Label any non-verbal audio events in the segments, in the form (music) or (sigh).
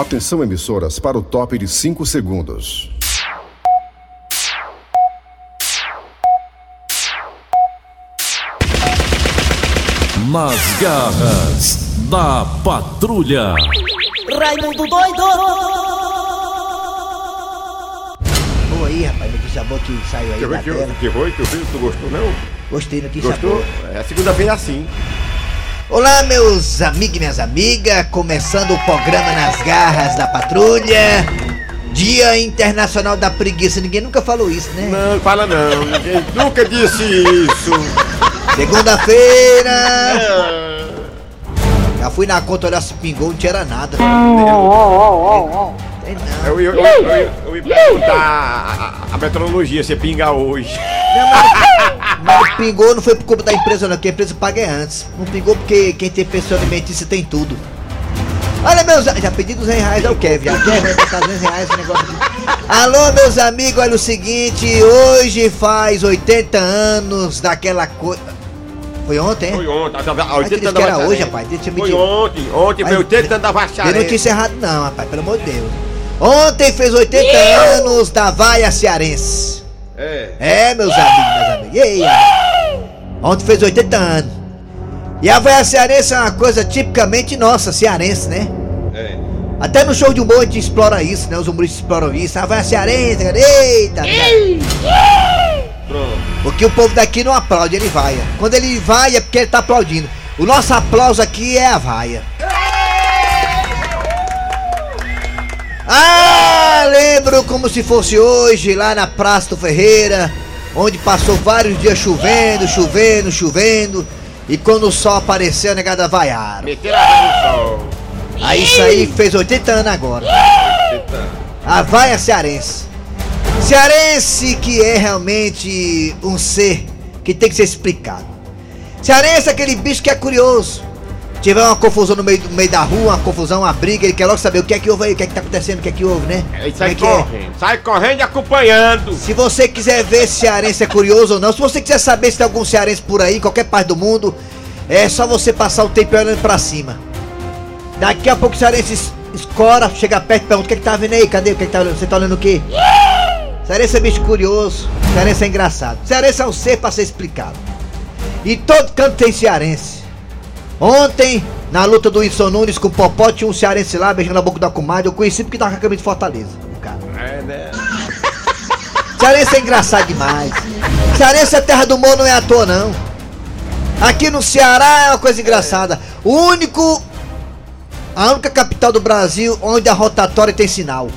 Atenção emissoras para o top de 5 segundos. Nas garras da patrulha. Raimundo doido! Boa aí, rapaz, notícia boa que saiu aí Que da que, tela. que foi, que viu? Tu gostou, não? Gostei, notícia Gostou? boa. É, segunda-feira é assim. Olá, meus amigos e minhas amigas, começando o programa Nas Garras da Patrulha. Dia Internacional da Preguiça, ninguém nunca falou isso, né? Não, fala não. Ninguém (laughs) nunca disse isso. Segunda-feira, É, já fui na conta olhar se pingou, não tinha nada. Tem não. eu, eu, eu, eu, eu ia perguntar a, a- a meteorologia se pinga hoje. Mas pingou não foi por culpa da empresa não, que a empresa paga antes. Não pingou porque quem tem pensão alimentícia tem tudo. Olha meus, já pedi 200 reais ao Kevin, já Kevin vai botar 200 reais esse negócio aqui. Alô meus amigos, olha o seguinte, hoje faz 80 anos daquela coisa... Foi ontem, Foi ontem. A, a, a, Aí tu disse que era hoje, rapaz, tinha Foi mentido. ontem. Ontem foi Aí- 80 anos da Dei Vacharé. notícia errada não, rapaz, pelo amor de Deus. Ontem fez 80 anos da vaia cearense. É. É, meus amigos, meus amigos. E aí, ó. Ontem fez 80 anos. E a vaia cearense é uma coisa tipicamente nossa, cearense, né? É. Até no show de humor a gente explora isso, né? Os humoristas exploram isso. A vaia cearense, cara. Eita! Pronto. Porque o povo daqui não aplaude, ele vaia. Quando ele vai é porque ele tá aplaudindo. O nosso aplauso aqui é a vaia. Ah, lembro como se fosse hoje, lá na Praça do Ferreira, onde passou vários dias chovendo, chovendo, chovendo. E quando o sol apareceu, a negada vaiaram. Meteram a sol. Aí isso aí fez 80 anos agora. A vaia cearense. Cearense que é realmente um ser que tem que ser explicado. Cearense é aquele bicho que é curioso. Tiver uma confusão no meio, no meio da rua, uma confusão, uma briga, ele quer logo saber o que é que houve aí, o que é que tá acontecendo, o que é que houve, né? Como sai é é? correndo. Sai correndo e acompanhando. Se você quiser ver se cearense é curioso ou não, se você quiser saber se tem algum cearense por aí, qualquer parte do mundo, é só você passar o tempo olhando pra cima. Daqui a pouco o cearense es- escora, chega perto e pergunta: o que é que tá vendo aí? Cadê? O que é que tá olhando? Você tá olhando o quê? Cearense é bicho curioso, cearense é engraçado. Cearense é um ser pra ser explicado. E todo canto tem cearense. Ontem, na luta do Wilson Nunes com o Popó, tinha um cearense lá beijando a boca da comadre. Eu conheci porque tava com a camisa de Fortaleza, o cara. É, né? (laughs) Cearense é engraçado demais. Cearense é terra do humor, não é à toa, não. Aqui no Ceará é uma coisa engraçada. O único. A única capital do Brasil onde a rotatória tem sinal.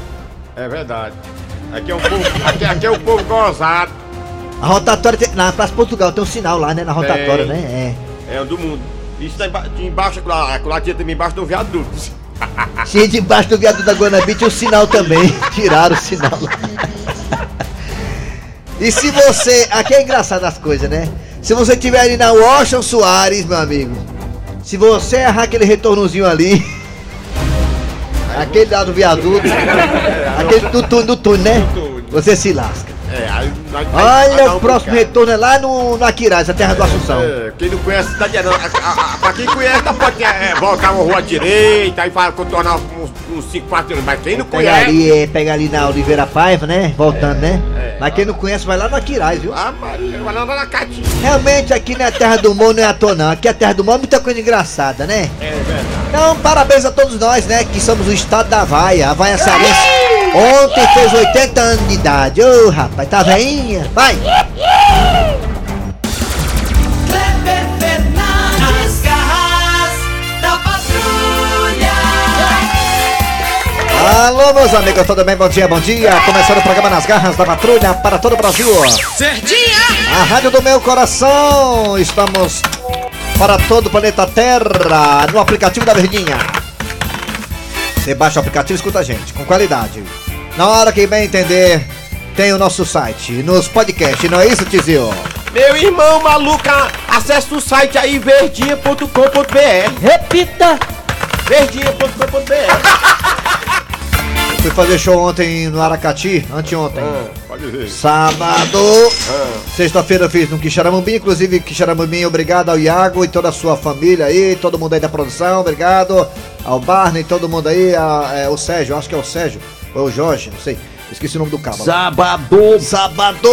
É verdade. Aqui é um povo, aqui, aqui é um povo gozado. A rotatória tem. Na Praça Portugal tem um sinal lá, né? Na rotatória, Tem. né? É o do mundo. Isso tá emba embaixo, lá, lá tinha também embaixo do viaduto. É. (laughs) Tinha debaixo do viaduto da Guanabí tinha um sinal também. (laughs) Tiraram o sinal. E se você. Aqui é engraçado as coisas, né? Se você tiver ali na Washington Soares, meu amigo. Se você errar aquele retornozinho ali. (laughs) Aquele lá do viaduto. aquele do túnel, do túnel, né? Você se lasca. É, aí dá Olha, o próximo bocado. retorno é lá no, no Aquiraz, a terra do Assunção. É, quem não conhece tá a- a- a- Pra quem conhece, tá pode é, voltar uma rua direita, vai contornar uns, uns 5 quatro Mas quem não Pega conhece. ali, é, pega ali na Oliveira Paiva, né? Voltando, né? é. Mas quem não conhece, vai lá no Aquiraz, viu? Ah, Maria, vai lá na catinha. Realmente aqui não é terra do humor, não é à toa não. Aqui é a terra do humor, muita coisa engraçada, né? É verdade. Então, parabéns a todos nós, né? Que somos o estado da vaia. A vaia cearense ontem fez 80 anos de idade. Ô, rapaz, tá veinha? Vai! Kleber Fernandes, garras da patrulha. Alô, meus amigos, tudo bem? Bom dia, bom dia. Começando o programa Nas Garras da Patrulha para todo o Brasil. Certinha. A rádio do meu coração. Estamos para todo o planeta Terra no aplicativo da Verdinha. Você baixa o aplicativo e escuta a gente com qualidade. Na hora que bem entender, tem o nosso site, nos podcasts, não é isso, Tizio? Meu irmão maluca, acesse o site aí verdinha.com.br. Repita. Verdinha.com.br. (laughs) Fui fazer show ontem no Aracati, anteontem. Ah, Pode ver. Sábado. Sexta-feira eu fiz no Quixaramubim, inclusive Quixaramubim, obrigado ao Iago e toda a sua família aí, todo mundo aí da produção, obrigado ao Barney, todo mundo aí, a- é, o Sérgio, acho que é o Sérgio, ou é o Jorge, não sei, esqueci o nome do cabo. Sábado. Sábado.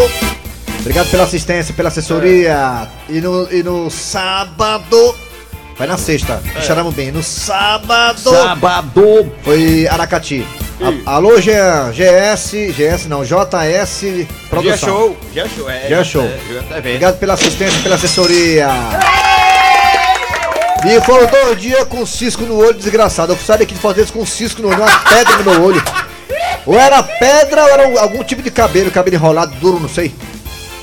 Obrigado pela assistência, pela assessoria. E, no, e no sábado. Vai na sexta, Quixaramubim. No sábado. Sábado. Foi Aracati. A- alô, Jean, GS, GS não, JS Produção. show. Dia show. É, Dia show. É, vendo. Obrigado pela assistência, pela assessoria. E foram dois dias com cisco no olho, desgraçado. Eu saí daqui de fazer isso com cisco no olho, uma pedra no meu olho. Ou era pedra ou era um- algum tipo de cabelo, cabelo enrolado, duro, não sei.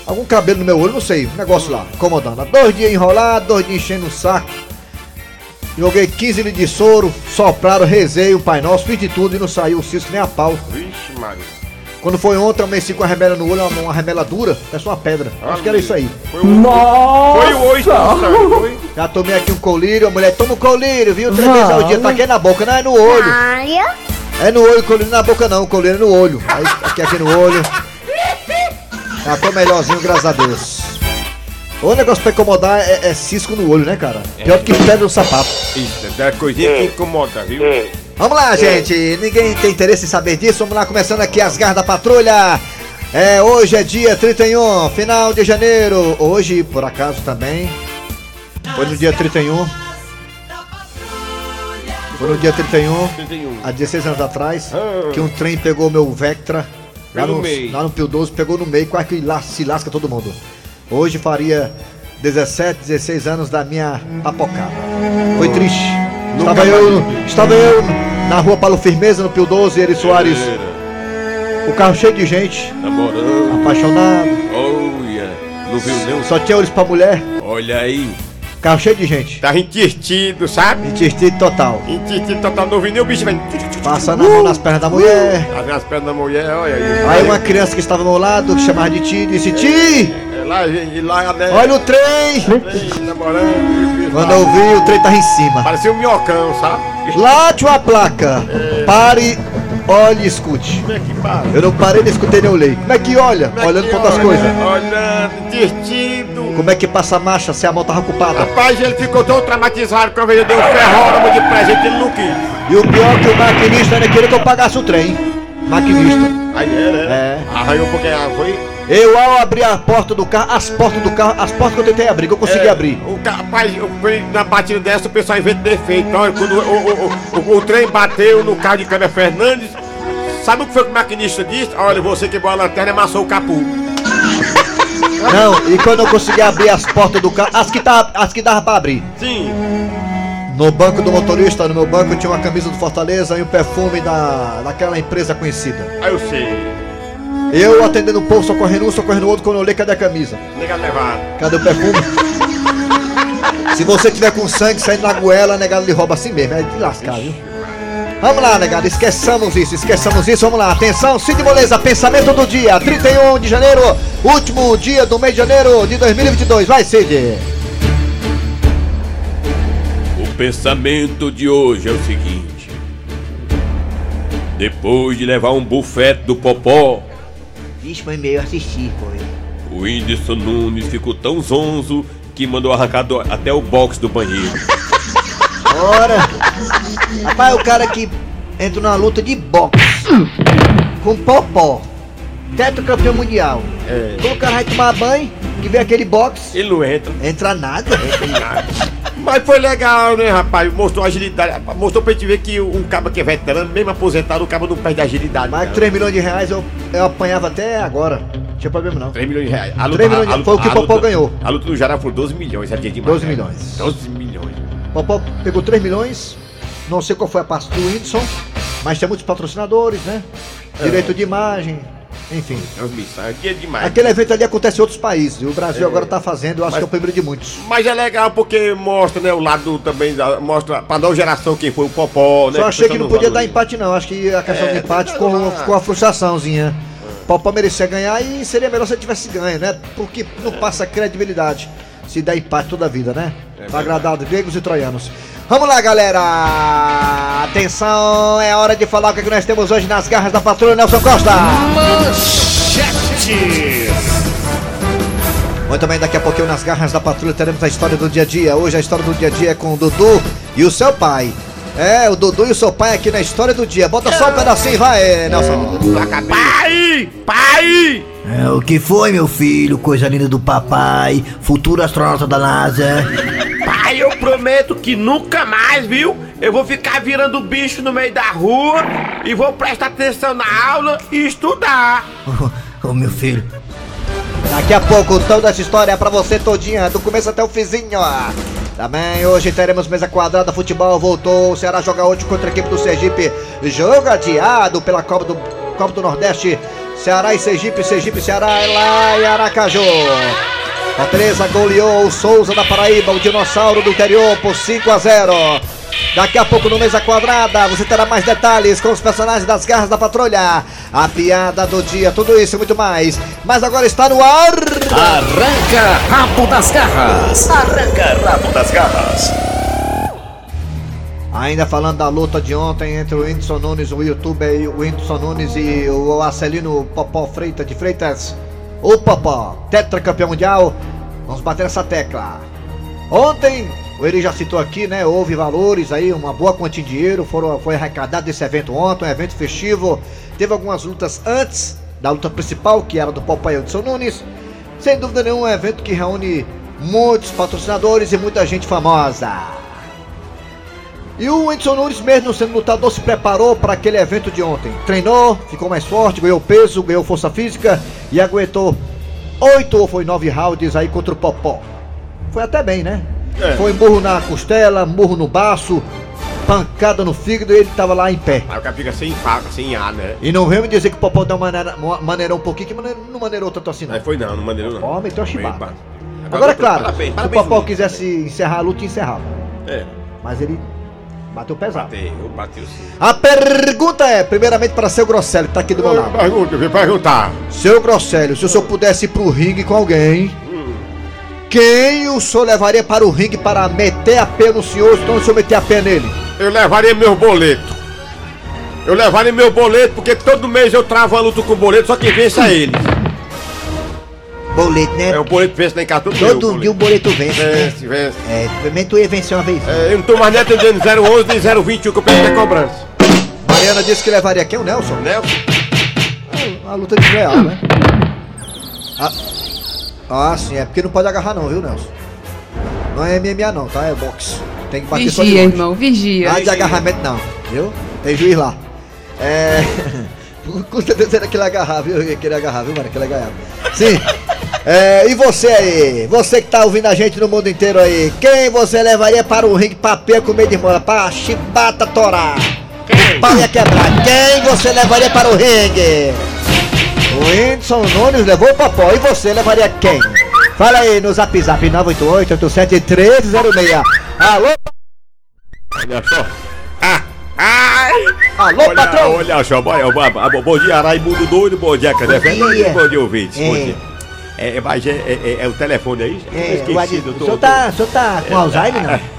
Algum cabelo no meu olho, não sei. Um negócio lá, incomodando. Dois dias enrolado, dois dias enchendo o saco. Joguei 15 litros de soro, sopraram, rezei o Pai Nosso, fiz de tudo e não saiu o cisco nem a pau. Vixe, Maria. Quando foi ontem, eu amanheci com a remela no olho, uma, uma remela dura, parece uma pedra. Acho que era isso aí. Foi o Foi o oito foi? Já tomei aqui um colírio, a mulher toma um colírio, viu? Três vezes ao dia, tá aqui na boca, não é no olho. É no olho, colírio na boca não, colírio é no olho. Aí, aqui, aqui no olho. Já tô melhorzinho, graças a Deus. O negócio pra incomodar é, é cisco no olho, né, cara? Pior do que pedra no sapato. Isso, é coisinha que incomoda, viu? Vamos lá, gente. Ninguém tem interesse em saber disso. Vamos lá, começando aqui as garras da patrulha. É, hoje é dia 31, final de janeiro. Hoje, por acaso, também. Foi no dia 31. Foi no dia 31, 31. há 16 anos atrás, Ah. que um trem pegou meu Vectra. Lá no, lá no Pio 12, pegou no meio, quase que se lasca todo mundo. Hoje faria 17, 16 anos da minha papocada. Foi triste. Estava eu, estava eu na rua Paulo Firmeza, no Pio 12, Eri Soares. O carro cheio de gente, Namorando. apaixonado. Olha. Não viu não? Só tinha olhos pra mulher, Olha aí. Carro cheio de gente. Tá entirtido, sabe? Intestino total. Entirtido total. Não vi nem o bicho, velho. Passando a mão nas pernas da mulher. Tá vendo as pernas da mulher, olha aí. Aí uma criança que estava ao meu lado, que chamava de Ti, disse: Ti, É lá, gente, lá, né? olha o trem. Namorando. Quando eu vi, o trem tava em cima. Parecia um minhocão, sabe? Lá tinha uma placa. Pare, olhe e escute. Como é que para? Eu não parei, nem escutei, nem olhei. Como é que olha? Como é Olhando que pra outras olha? coisas. Olhando, entirtido. Como é que passa a marcha se a mão tava ocupada? Rapaz, ele ficou tão traumatizado que eu dei um ferróramo de presente ele não quis. E o pior é que o maquinista ainda queria que eu pagasse o trem. Maquinista. Aí é, né? É. Arranhou porque ah, foi. Eu ao abrir a porta do carro, as portas do carro, as portas que eu tentei abrir, que eu consegui é, abrir. O rapaz, na batida dessa, o pessoal inventa defeito. Olha, quando o, o, o, o, trem bateu no carro de Câmara Fernandes, sabe o que foi que o maquinista disse? Olha, você quebrou a lanterna e amassou o capu. Não, e quando eu consegui abrir as portas do carro, as que, tava, as que dava pra abrir. Sim. No banco do motorista, no meu banco, tinha uma camisa do Fortaleza e um perfume da, daquela empresa conhecida. Aí eu sei. Eu atendendo o povo, socorrendo um, socorrendo o outro, quando eu olhei, cadê a camisa? Negado levado. Cadê o perfume? (laughs) Se você tiver com sangue saindo na goela, negado lhe rouba assim mesmo, é de lascar, viu? Vamos lá, negado, esqueçamos isso, esqueçamos isso, vamos lá. Atenção, Cid Moleza, pensamento do dia, 31 de janeiro, último dia do mês de janeiro de 2022. Vai, Cid. O pensamento de hoje é o seguinte: depois de levar um bufete do Popó, Vixe, foi meio assistir, foi. o Whindersson Nunes ficou tão zonzo que mandou arrancar do- até o box do banheiro. Ora! Rapaz, o cara que entra numa luta de boxe com popó, teto campeão mundial. É. Quando o cara vai tomar banho, que vê aquele boxe, Ele não entra. entra nada. Mas foi legal, né, rapaz? Mostrou agilidade. Mostrou pra gente ver que um cabo que é veterano, mesmo aposentado, o cabo não perde agilidade. Mais não. 3 milhões de reais eu, eu apanhava até agora. Não tinha problema não. 3 milhões de reais. A 3 milhões de- foi o que o Popó luta- ganhou. A luta do Jará foi 12 milhões, é dia demais. 12 né? milhões. 12 milhões. Popó pegou 3 milhões, não sei qual foi a parte do Whindersson, mas tem muitos patrocinadores, né? Direito de imagem, enfim. Transmissão, é dia demais. Aquele evento ali acontece em outros países, e o Brasil agora tá fazendo, eu acho Mas- que é o primeiro de muitos. Mas é legal porque mostra, né, o lado também, mostra pra nova geração quem foi o Popó, né? Só achei que não podia dar empate não, acho que a questão É, de empate ficou, uma frustraçãozinha. Popó merecia ganhar e seria melhor se ele tivesse ganho, né? Porque não passa credibilidade se der empate toda a vida, né? pra agradar os gregos e troianos. Vamos lá, galera! Atenção, é hora de falar o que, é que nós temos hoje nas garras da patrulha Nelson Costa! Manchetes. Muito bem, daqui a pouquinho nas garras da patrulha teremos a história do dia a dia. Hoje a história do dia a dia é com o Dudu e o seu pai. É, o Dudu e o seu pai aqui na história do dia. Bota só um pedacinho, vai, Nelson. Pai! Pai! É, o que foi, meu filho? Coisa linda do papai, futuro astronauta da NASA. Pai, prometo que nunca mais, viu? Eu vou ficar virando bicho no meio da rua e vou prestar atenção na aula e estudar. (laughs) Ô, meu filho. Daqui a pouco toda essa história é pra você todinha, do começo até o fizinho. Também hoje teremos mesa quadrada, futebol voltou, o Ceará joga hoje contra a equipe do Sergipe, jogo adiado pela Copa do, Copa do Nordeste, Ceará e Sergipe, Sergipe e Ceará é lá em Aracaju. Fortaleza goleou o Souza da Paraíba, o dinossauro do interior, por 5 a 0. Daqui a pouco no Mesa Quadrada você terá mais detalhes com os personagens das garras da patrulha. A piada do dia, tudo isso e muito mais. Mas agora está no ar. Arranca rabo das garras. Arranca rabo das garras. Ainda falando da luta de ontem entre o Whindersson Nunes, o youtuber e o Whindersson Nunes e o Arcelino Popó Freitas de Freitas. O Popó, tetracampeão mundial. Vamos bater essa tecla. Ontem, o Eri já citou aqui, né? Houve valores aí, uma boa quantia de dinheiro. Foram, foi arrecadado desse evento ontem, um evento festivo. Teve algumas lutas antes da luta principal, que era do e o Whindersson Nunes. Sem dúvida nenhuma, um evento que reúne muitos patrocinadores e muita gente famosa. E o Whindersson Nunes, mesmo sendo lutador, se preparou para aquele evento de ontem. Treinou, ficou mais forte, ganhou peso, ganhou força física e aguentou oito ou foi nove rounds aí contra o Popó. Foi até bem, né? É. Foi murro na costela, murro no baço, pancada no fígado e ele tava lá em pé. Aí o cara fica sem faca, sem ar, né? E não vem me dizer que o Popó deu uma maneira, uma- maneirou um pouquinho, que maneirou- não maneirou tanto assim não. Aí foi não, não maneiro não. Ó, meteu a chibata. Agora, é claro, parabéns, se o parabéns, Popó quisesse encerrar a luta, encerrava. É, Mas ele bateu pesado. bateu, bateu sim. A pergunta é, primeiramente para seu Grosselio, que tá aqui do meu lado. Pergunta, eu vim perguntar. Seu Grosselio, se o senhor pudesse ir pro ringue com alguém, quem o senhor levaria para o ringue para meter a pé no senhor, então o senhor meter a pé nele? Eu levaria meu boleto. Eu levaria meu boleto, porque todo mês eu travo a luta com o boleto, só que vence é ele. Boleto, né? É, o boleto vence lá em casa todo, Todo mês, dia o boleto vence, né? Vence, vence. É, também tu ia vencer uma vez. É, eu não tô mais nem atendendo 011 nem 021 que eu peguei a cobrança. Mariana disse que levaria quem? O Nelson? Nelson? A luta de real, né? Ah, ah, sim, é porque não pode agarrar não, viu, Nelson? Não é MMA não, tá? É boxe. Tem que bater só de Vigia, longe. irmão, vigia. Nada de agarramento não, viu? Tem juiz lá. É. Com certeza era que ele agarrar, viu? Que ele agarrar, viu, mano? Que ele agarrar. Sim. É, e você aí? Você que tá ouvindo a gente no mundo inteiro aí, quem você levaria para o ringue papel com meio de mola? Pra chibata torar? O pau ia quebrar. Quem você levaria para o ringue? O Whindersson Nunes levou o Popó. E você levaria quem? Fala aí no zap zap 988-87-1306. Alô? Olha só. Ah! Alô, olha, patrão? Olha só, bom, bom, bom dia, Raimundo Doido, bom dia, cadê? Bom dia. Bom dia, ouvintes, bom É. dia. É, mas é, é, é- é o telefone aí? É, Eu o, Adi- o, senhor tá, o senhor tá com Alzheimer, não? (laughs)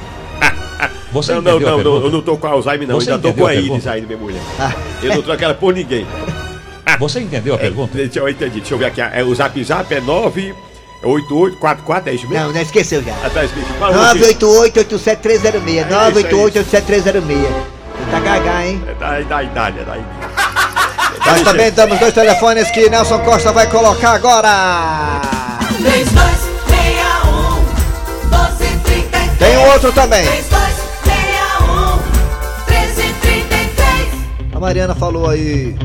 Você Não, não, não, eu não tô com Alzheimer, não. Você ainda tô com a a Iris aí, minha mulher. Ah. Eu não troco ela por ninguém. (laughs) Você entendeu a pergunta? Deixa eu entender, deixa eu ver aqui. É, o zap zap é 98844, é isso mesmo? Não, não esqueceu já. Ah, tá escrito. Fala você. 988-87306. 988-87306. Tá gaga, hein? É da, da idade, é da idade. Nós também damos dois telefones que Nelson Costa vai colocar agora. 3261 1233 Tem um outro também. 3261 1333 A Mariana falou aí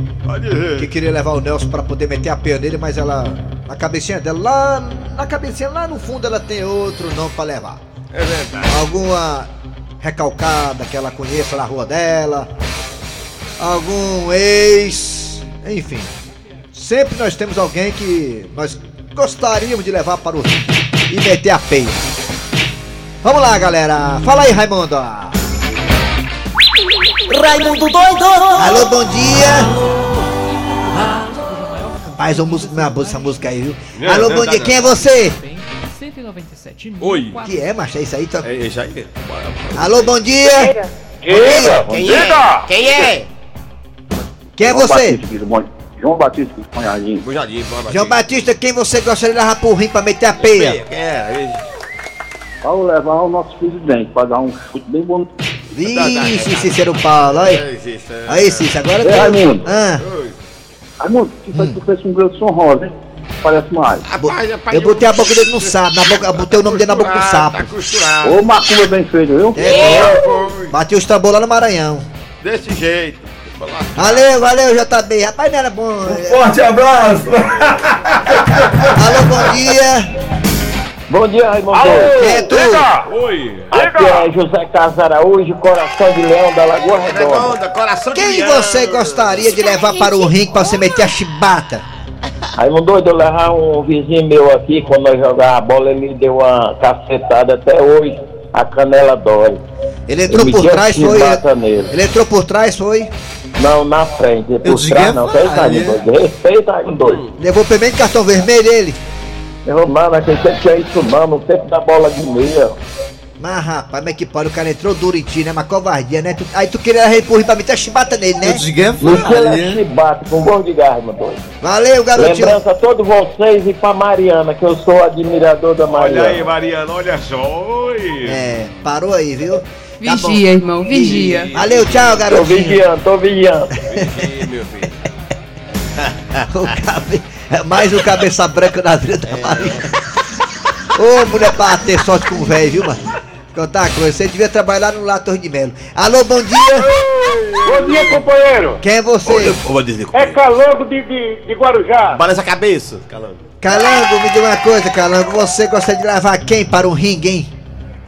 que queria levar o Nelson pra poder meter a pena nele, mas ela, na cabecinha dela, lá na cabecinha, lá no fundo, ela tem outro nome pra levar. É verdade. Alguma recalcada que ela conheça na rua dela, algum ex, enfim. Sempre nós temos alguém que nós gostaríamos de levar para o rio e meter a peia. Vamos lá, galera. Fala aí, Raimundo. Raimundo doido Alô, bom dia. Rapaz, ô música, minha essa música aí, viu? Não, Alô, não, bom não, dia. não. Quem é você? 197 Oi. Que é, macho? É isso aí? Tá... É isso aí. Alô, bom dia. Diga! Quem é? Quem é? Quem é você? João Batista de. Bujadinho, bora, João Batista, quem você gostaria de levar pro rim pra meter a peia? É, Ao levar o nosso presidente para dar um chute bem bom. Vixe, Cícero Paulo, aí. é. Aí, Cícero, agora Ei, Raimundo. Ah, Raimundo, que foi que tu fez com o Gleudson Rosa, hein? Parece mais. Rapaz, rapaz, eu botei a boca dele no sapo, na boca, botei o nome dele na boca do sapo. Tá. Ô, macumba bem feito, viu? É, Foi. bati os tambor lá no Maranhão. Desse jeito. Valeu, valeu, JB. Rapaz, não era bom. é. Forte abraço! Alô, bom dia. Bom dia, Raimundo. Quem é tu? Oi! Aqui é José Carlos Araújo, coração de leão da Lagoa Redonda. Redonda, coração de Quem leão. você gostaria de levar para o ringue pra você meter a chibata? Raimundo, eu levar um vizinho meu aqui, quando nós jogava a bola, ele deu uma cacetada até hoje. A canela dói. Ele entrou Eu por a trás, foi? nele. Ele entrou por trás, foi? Não, na frente. Por que trás é não, fez falha. Raimundo. Respeita, Raimundo. Levou primeiro cartão vermelho ele. Eu, mano, aquele tempo que é isso não, no tempo da bola de meia. Mas rapaz, mas que pode, o cara entrou duro em ti, né? Uma covardia, né? Tu- aí tu queria repor pra meter a chibata nele, né? Eu desliguei a ele se bate com gol de gás, Raimundo. Valeu, garotinho. Lembrança a todos vocês e pra Mariana, que eu sou admirador da Olha Mariana. aí, Mariana, olha só. Oi! É, parou aí, viu? Tá bom. Vigia, irmão, vigia. Valeu, tchau, Tô garotinho. vigiando, tô vigiando. Ih, meu filho. (laughs) Cabe... é Mais um cabeça branca na vida da Maria. Ô, mulher pra ter sorte com o velho, viu, mano? Contar uma coisa, você devia trabalhar no Lá Torre de Melo. Alô, bom dia. Bom dia, companheiro. Quem é você? Eu vou dizer É Calango de, de, de Guarujá. Balança a cabeça. Calando. Calango, me diga uma coisa, Calango. Você gostaria de levar quem para o ringue, hein?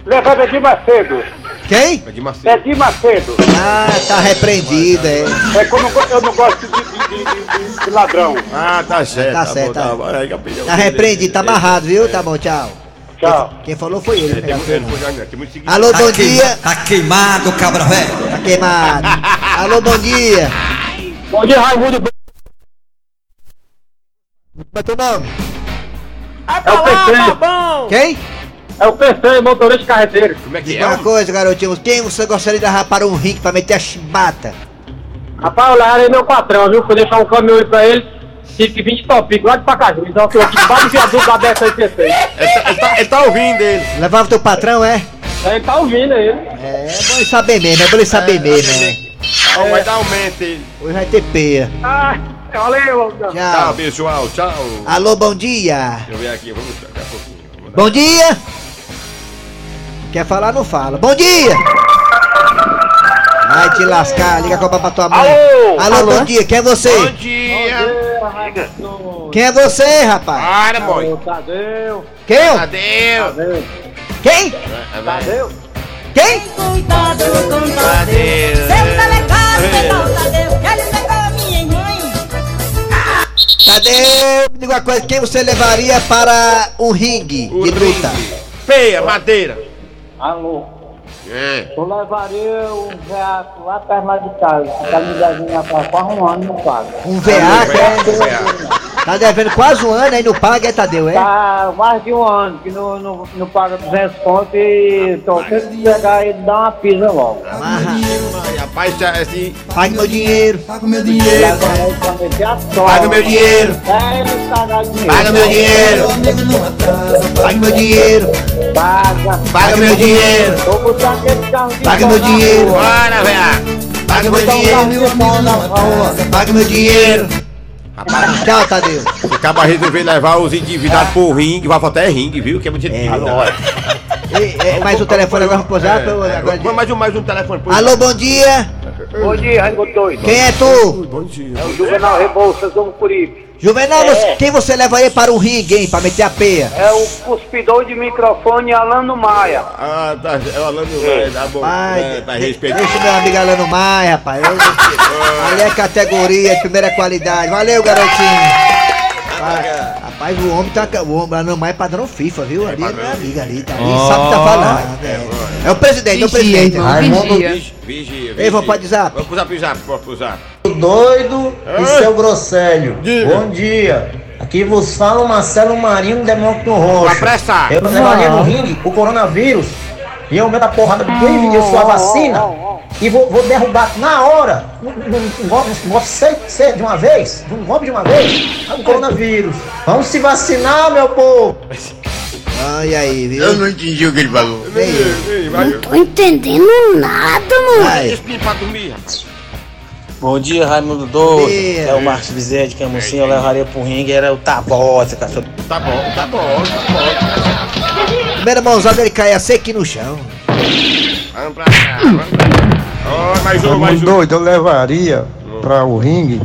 Levado Edir Macedo. Quem? É de Macedo. Edir Macedo. Ah, tá repreendido, é. É como eu não go- eu não gosto de, de, de- de- de ladrão. Ah, tá certo. Tá certo, bom, tá. bom. Aí, capitão. Tá repreendido, tá amarrado, viu? Tá bom, tchau. Tchau. Quem falou foi ele. Tem muito seguidor. Alô, bom dia. Tá queimado, cabra velho. Tá queimado. Alô, bom dia. Bom dia, Raimundo. Como é teu nome? É o PC. Quem? É o PC, motorista carreteiro. Como é que Diga é? uma coisa, garotinho. Quem você gostaria de para um ringue pra meter a chibata? Rapaz, eu levei meu patrão, viu? Fui deixar um caminhão aí pra ele. Tive que vir de Topico, lá de Pacaju. Então eu aqui debaixo do viaduto da BS-86. Ele tá, ele, tá, ele tá ouvindo ele. Levava teu patrão, é? Ele tá ouvindo aí. É, é bom ele saber mesmo, é bom ele saber mesmo, né? Ah, vai dar aumento ele. Hoje vai ter peia. Ah, valeu. Tchau, Tchau. pessoal, tchau. Alô, bom dia. Deixa eu ver aqui, vamos daqui a pouquinho. Bom dia. Quer falar, não fala. Bom dia. Vai te lascar, liga a copa pra tua mãe. Alô? Alô, Alô? bom dia, quem é você? Bom dia. Quem é você, rapaz? Para, boy. Tadeu. Quem? Adeus. Quem? Tadeu. Quem? Cuidado com Tadeu. Seu delegado, legal, Tadeu. Ele pegou a minha mãe. Tadeu, me diga uma coisa, quem você levaria para um ringue O de luta? ringue. Peia, madeira. Alô. É. Eu levaria um veaco lá perto lá de casa. Tá me devendo pra quase um ano não paga. Um VA, que é? Tá devendo quase um ano aí no paga, é Tadeu, é? Tá mais de um ano que não, não, não paga 200 conto e tô tendo que pegar e dar uma pisa logo. Amarra. Ai, Rapaz, já, assim, Pague meu dinheiro. Paga o meu dinheiro. Paga meu dinheiro. É, paga dinheiro. Paga meu dinheiro. Pague meu dinheiro. Paga. Paga meu dinheiro. Vou botar aquele carro de Paga meu dinheiro. bora, velho. Paga meu dinheiro. na rua. Paga meu dinheiro. Tchau, Tadeu. Se acaba resolver levar os endividados pro ringue, vai faltar é ringue, viu? Que é muito É. E, é, mais um telefone agora pro zap. agora- Vamos mais um, mais um telefone. Alô, bom dia. Bom dia, Raimundo Doido. Quem é tu? Bom dia. É o Juvenal Rebouças, do Curipe. Juvenal, você- quem você levaria para um ringue, hein? Pra meter a peia? É o cuspidor de microfone Alano Maia. Ah, tá. É o Alano vai, tá bom. Pai, É, tá de- respeitando. deixa o meu amigo Alano Maia, rapaz. Eu- Ali é categoria, primeira qualidade. Valeu, garotinho. Vai. Rapaz, o homem tá. O homem Alano Maia é padrão FIFA, viu? Ali é meu amigo ali, tá ali, sabe o que tá falando. É, é o presidente, é o Vigia, presidente. irmão, vigia. Vigia, vigia. Ei, vamos pro WhatsApp. Vamos pro zap, zap, pro zap. Doido Oi. e seu grosselho. Diga. Bom dia. Aqui vos fala o Marcelo Marinho Tô Rocha. apressado. Eu levaria no ringue o coronavírus E eu meto a porrada bem eu sou a vacina e vou, vou derrubar na hora um, um, um golpe, um de uma vez, um golpe de uma vez, é um coronavírus. Vamos se vacinar, meu povo! Ai, aí, viu? Eu não entendi o que ele falou. Não tô entendendo nada, mano. Rapaz. Bom dia, Raimundo Doido. É o Marcos Bezerra de Camusim. Eu levaria pro ringue, era o Tabosa, cachorro. Tá bom, tá bom, tá bom. Primeira mãozada ele caia seco no chão. Vamos pra cá, vamos pra cá. Ó, mais um, mais um. doido, eu levaria pra o ringue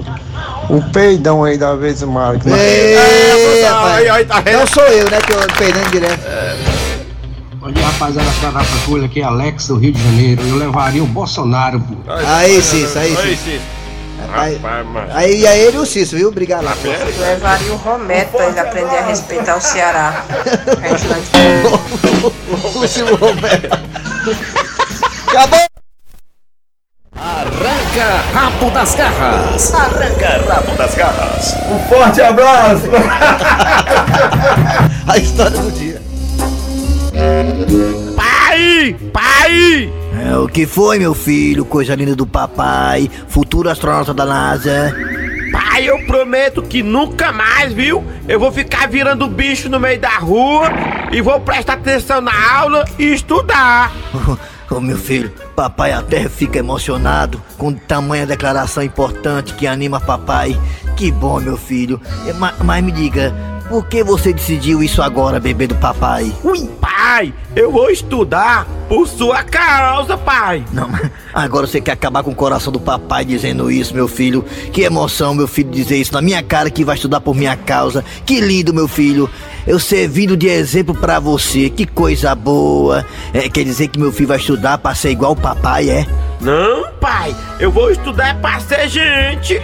o peidão aí da vez Marques. Ei, rapaz. aí, aí, tá? Não sou eu, né, que eu peidando direto. Bom dia, rapaziada da Patrulha, aqui é Alex do Rio de Janeiro. Eu levaria o Bolsonaro. pô. Aí, Cício, aí, Cício. Aí, Rapaz, aí ele e o Cício, viu? Obrigado lá. Levaria o Romero pra ele aprender a respeitar o Ceará. Lúcio Romero. Acabou! Arranca rabo das garras. Arranca rabo das garras. Um forte abraço! (laughs) A história do dia. Pai! Pai! É, o que foi, meu filho? Coisa linda do papai, futuro astronauta da NASA. Pai, eu prometo que nunca mais, viu? Eu vou ficar virando bicho no meio da rua e vou prestar atenção na aula e estudar. (laughs) Ô meu filho, papai até fica emocionado com tamanha declaração importante que anima papai. Que bom, meu filho. É, ma- Mas, me diga, por que você decidiu isso agora, bebê do papai? Ui, pai, eu vou estudar por sua causa, pai. Não, agora você quer acabar com o coração do papai dizendo isso, meu filho. Que emoção, meu filho, dizer isso na minha cara que vai estudar por minha causa. Que lindo, meu filho. Eu servindo de exemplo pra você. Que coisa boa. É, quer dizer que meu filho vai estudar pra ser igual o papai, é? Não, pai, eu vou estudar pra ser gente.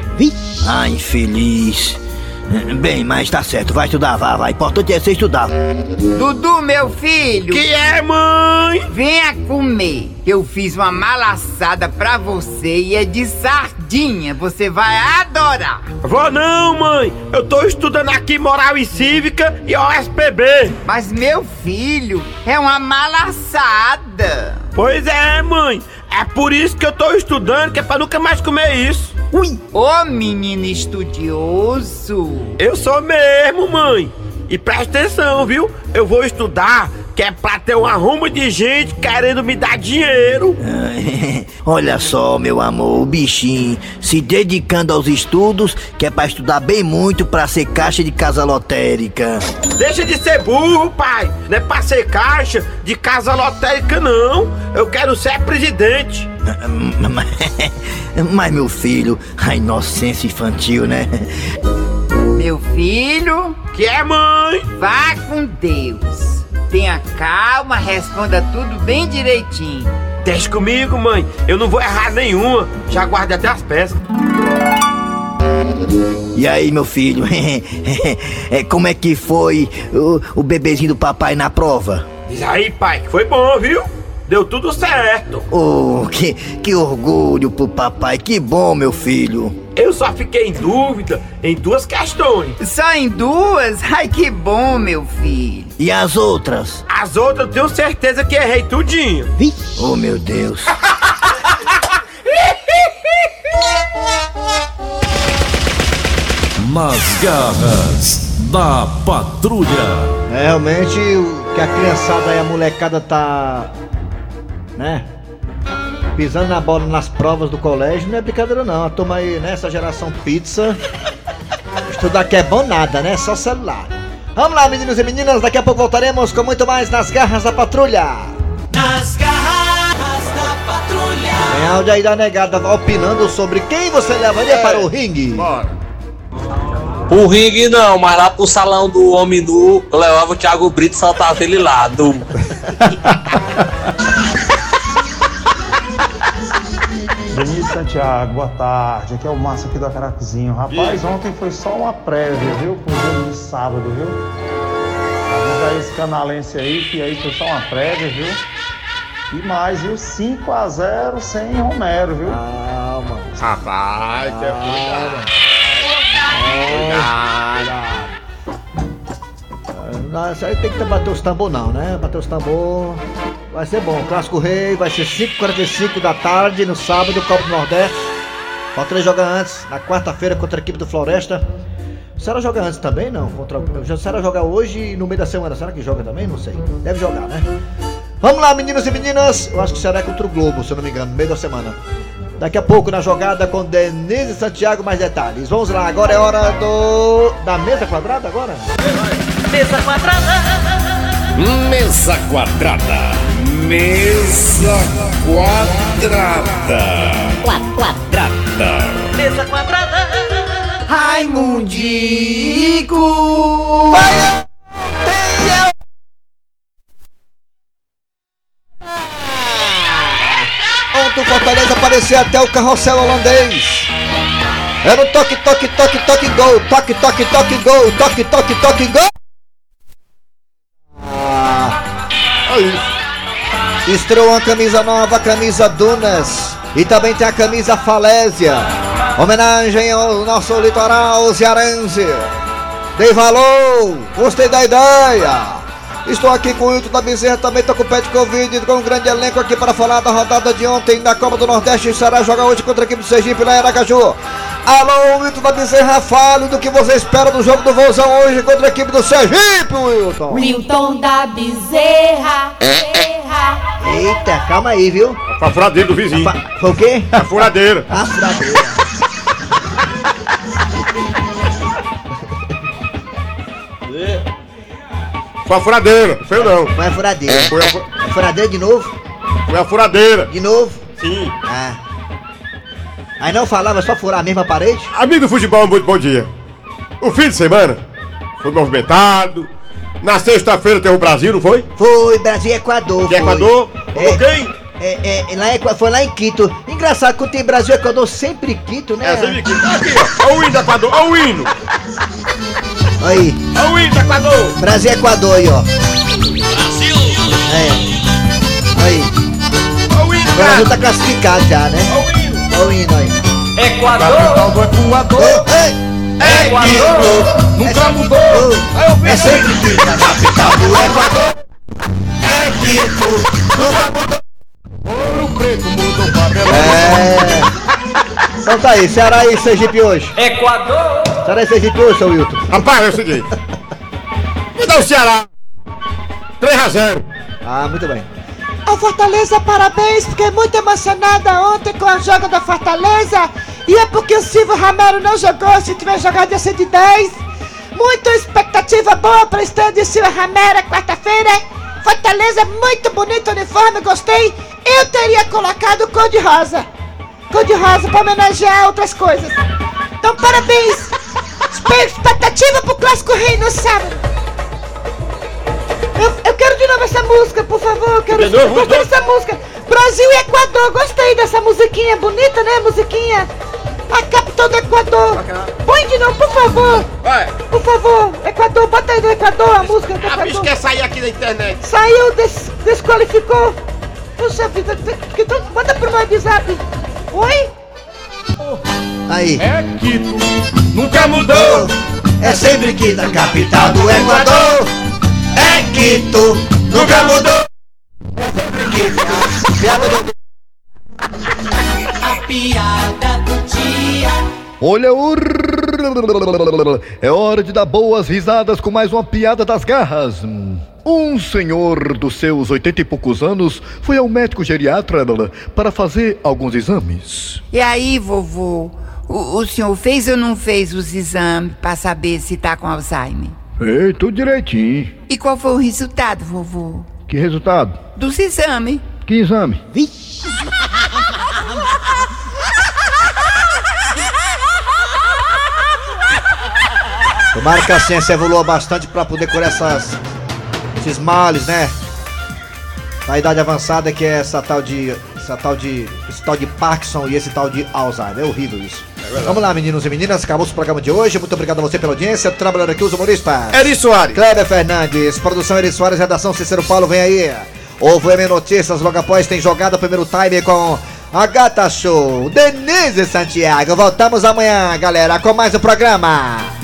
Ah, infeliz. (laughs) Bem, mas tá certo, vai estudar, vai, vai. Importante é você estudar. Dudu, meu filho. Que é, mãe? Venha comer. Eu fiz uma malaçada pra você e é de sardinha. Você vai adorar. Vou não, mãe. Eu tô estudando aqui moral e cívica e OSPB. Mas meu filho, é uma malaçada. Pois é, mãe. É por isso que eu tô estudando, que é pra nunca mais comer isso. Ui, ô menino estudioso. Eu sou mesmo, mãe. E presta atenção, viu? Eu vou estudar, que é pra ter um arrumo de gente querendo me dar dinheiro. (laughs) Olha só, meu amor, o bichinho se dedicando aos estudos, que é pra estudar bem muito pra ser caixa de casa lotérica. Deixa de ser burro, pai. Não é pra ser caixa de casa lotérica, não. Eu quero ser presidente. (laughs) Mas, meu filho, a inocência infantil, né? Meu filho, Que é, mãe? vá com Deus. Tenha calma, responda tudo bem direitinho. Deixa comigo, mãe. Eu não vou errar nenhuma. Já guardei até as peças. E aí, meu filho, (laughs) é, como é que foi o, o bebezinho do papai na prova? Diz aí, pai, que foi bom, viu? Deu tudo certo. Oh, que, que orgulho pro papai, que bom, meu filho. Eu só fiquei em dúvida em duas questões. Só em duas? Ai, que bom, meu filho. E as outras? As outras eu tenho certeza que errei tudinho. Oh, meu Deus. (laughs) Nas garras da patrulha. É, realmente, o que a criançada e a molecada tá. né? Pisando na bola nas provas do colégio não é brincadeira não. A turma aí, né? Essa geração pizza. (laughs) Estudar que é bom nada, né? Só celular. Vamos lá, meninos e meninas, daqui a pouco voltaremos com muito mais nas garras da patrulha. Nas garras da patrulha. Tem áudio aí da negada opinando sobre quem você levaria para o ringue. Bora. O ringue não, mas lá pro salão do homem nu, eu levava o Thiago Brito e soltava ele lá. Do... (laughs) Santiago, boa tarde. Aqui é o Márcio aqui do Acaracuzinho. Rapaz, ontem foi só uma prévia, viu? Pro jogo de sábado, viu? Avisa aí esse canalense aí, que aí foi só uma prévia, viu? E mais, viu? 5x0 sem Romero, viu? Calma. Rapaz, é cuidado. Cuidado. Isso aí tem que bater os tambor não, né? Bater os tambor. Vai ser bom. Clássico Rei vai ser 5h45 da tarde no sábado, Copa do Nordeste. Fortaleza joga antes, na quarta-feira, contra a equipe do Floresta. O Ceará joga antes também, não? Contra... O Ceará joga hoje e no meio da semana. Será que joga também? Não sei. Deve jogar, né? Vamos lá, meninos e meninas. Eu acho que o Ceará é contra o Globo, se eu não me engano, no meio da semana. Daqui a pouco na jogada com Denise Santiago, mais detalhes. Vamos lá, agora é hora do. da mesa quadrada agora? Mesa quadrada. Mesa quadrada. Mesa quadrada. Quadrada. Mesa quadrada. Raimundico! Ontem o Fortaleza aparecia até o carrossel holandês. Era o toque, toque, toque, toque, gol. Toque, toque, toque, gol. Toque, toque, toque, gol. Ah, Estreou uma camisa nova, a camisa Dunas. E também tem a camisa Falésia. Homenagem ao nosso litoral cearense. Dei valor, gostei da ideia. Estou aqui com o Hilton da Bezerra, também estou com o de Covid, com um grande elenco aqui para falar da rodada de ontem da Copa do Nordeste. O Ceará joga hoje contra a equipe do Sergipe em Aracaju. Alô, Wilton da Bezerra, fale do que você espera do jogo do Vozão hoje contra a equipe do Sergipe, Wilton. Wilton da Bezerra. Bezerra. Eita, calma aí, viu? A furadeira do vizinho. Foi o quê? A furadeira. A furadeira. Foi a furadeira, foi não. Foi a furadeira. Foi a, fu- A furadeira de novo? foi a furadeira. De novo? Sim. Ah. Aí não falava só furar a mesma parede? Amigo do futebol, muito bom dia. O fim de semana foi movimentado. Na sexta-feira teve o Brasil, não foi? Foi, Brasil e Equador. De foi. Equador? É, Com quem? É, é, lá foi lá em Quito. Engraçado, quando tem Brasil e Equador, sempre Quito, né? É, sempre aqui. Tá aqui, ó. Olha o hino do Equador, olha o hino. Aí, Olha o hino do Equador. Brasil e Equador aí, ó. Brasil! É. Aí. Olha o hino, O Brasil tá classificado já, né? O hino. Olha o hino aí. Equador! do Equador. Ei, Equador! Nunca mudou. ei, Aí eu vi. É sempre Quito, capital do Equador. É Quito. Ouro preto mudou pra Belo É. Então tá aí, Ceará e Sergipe hoje. Equador! Ceará e Sergipe hoje, seu Wilton. Rapaz, é o seguinte. Me dá o Ceará. 3 a 0. Ah, muito bem. A Fortaleza, parabéns, fiquei muito emocionada ontem com a joga da Fortaleza. E é porque o Silvio Ramiro não jogou, se tiver jogado ia ser de 10. Muita expectativa boa para o estreia de Silvio Ramiro quarta-feira. Fortaleza, muito bonito o uniforme, gostei. Eu teria colocado cor de rosa. Cor de rosa para homenagear outras coisas. Então, parabéns. Expectativa pro Clássico Rei no sábado. Eu, eu quero de novo essa música, por favor. Eu quero, De novo, gostei dessa música. Brasil e Equador, gostei dessa musiquinha bonita, né? Musiquinha. A capital do Equador. Põe de novo, por favor. Vai. Por favor. Equador, bota aí do Equador a música do A bicha Equador. quer sair aqui da internet. Saiu, des- desqualificou. Puxa vida, que tu- manda pro meu WhatsApp. Oi? Aí. É Quito. Nunca mudou. É sempre Quito, a capital do Equador. É Quito, nunca mudou. É sempre Quito. Piada do- A piada do dia. Olha o. É hora de dar boas risadas com mais uma piada das garras. Um senhor dos seus oitenta e poucos anos foi ao médico geriatra para fazer alguns exames. E aí, vovô? O, o senhor fez ou não fez os exames pra saber se tá com Alzheimer? Ei, tudo direitinho. E qual foi o resultado, vovô? Que resultado? Dos exames. Que exame? Tomara que a ciência evolua bastante para poder curar essas, esses males, né? Na idade avançada que é essa tal de. Essa tal de. Esse tal de Parkinson e esse tal de Alzheimer. É horrível isso. Vamos lá, meninos e meninas, acabou o programa de hoje. Muito obrigado a você pela audiência. Trabalhando aqui os humoristas. Eri Soares. Kleber Fernandes, produção Eri Soares, redação Cícero Paulo, vem aí. O VM Notícias, logo após tem jogado o primeiro time com a Gata Show, Denise Santiago. Voltamos amanhã, galera, com mais um programa.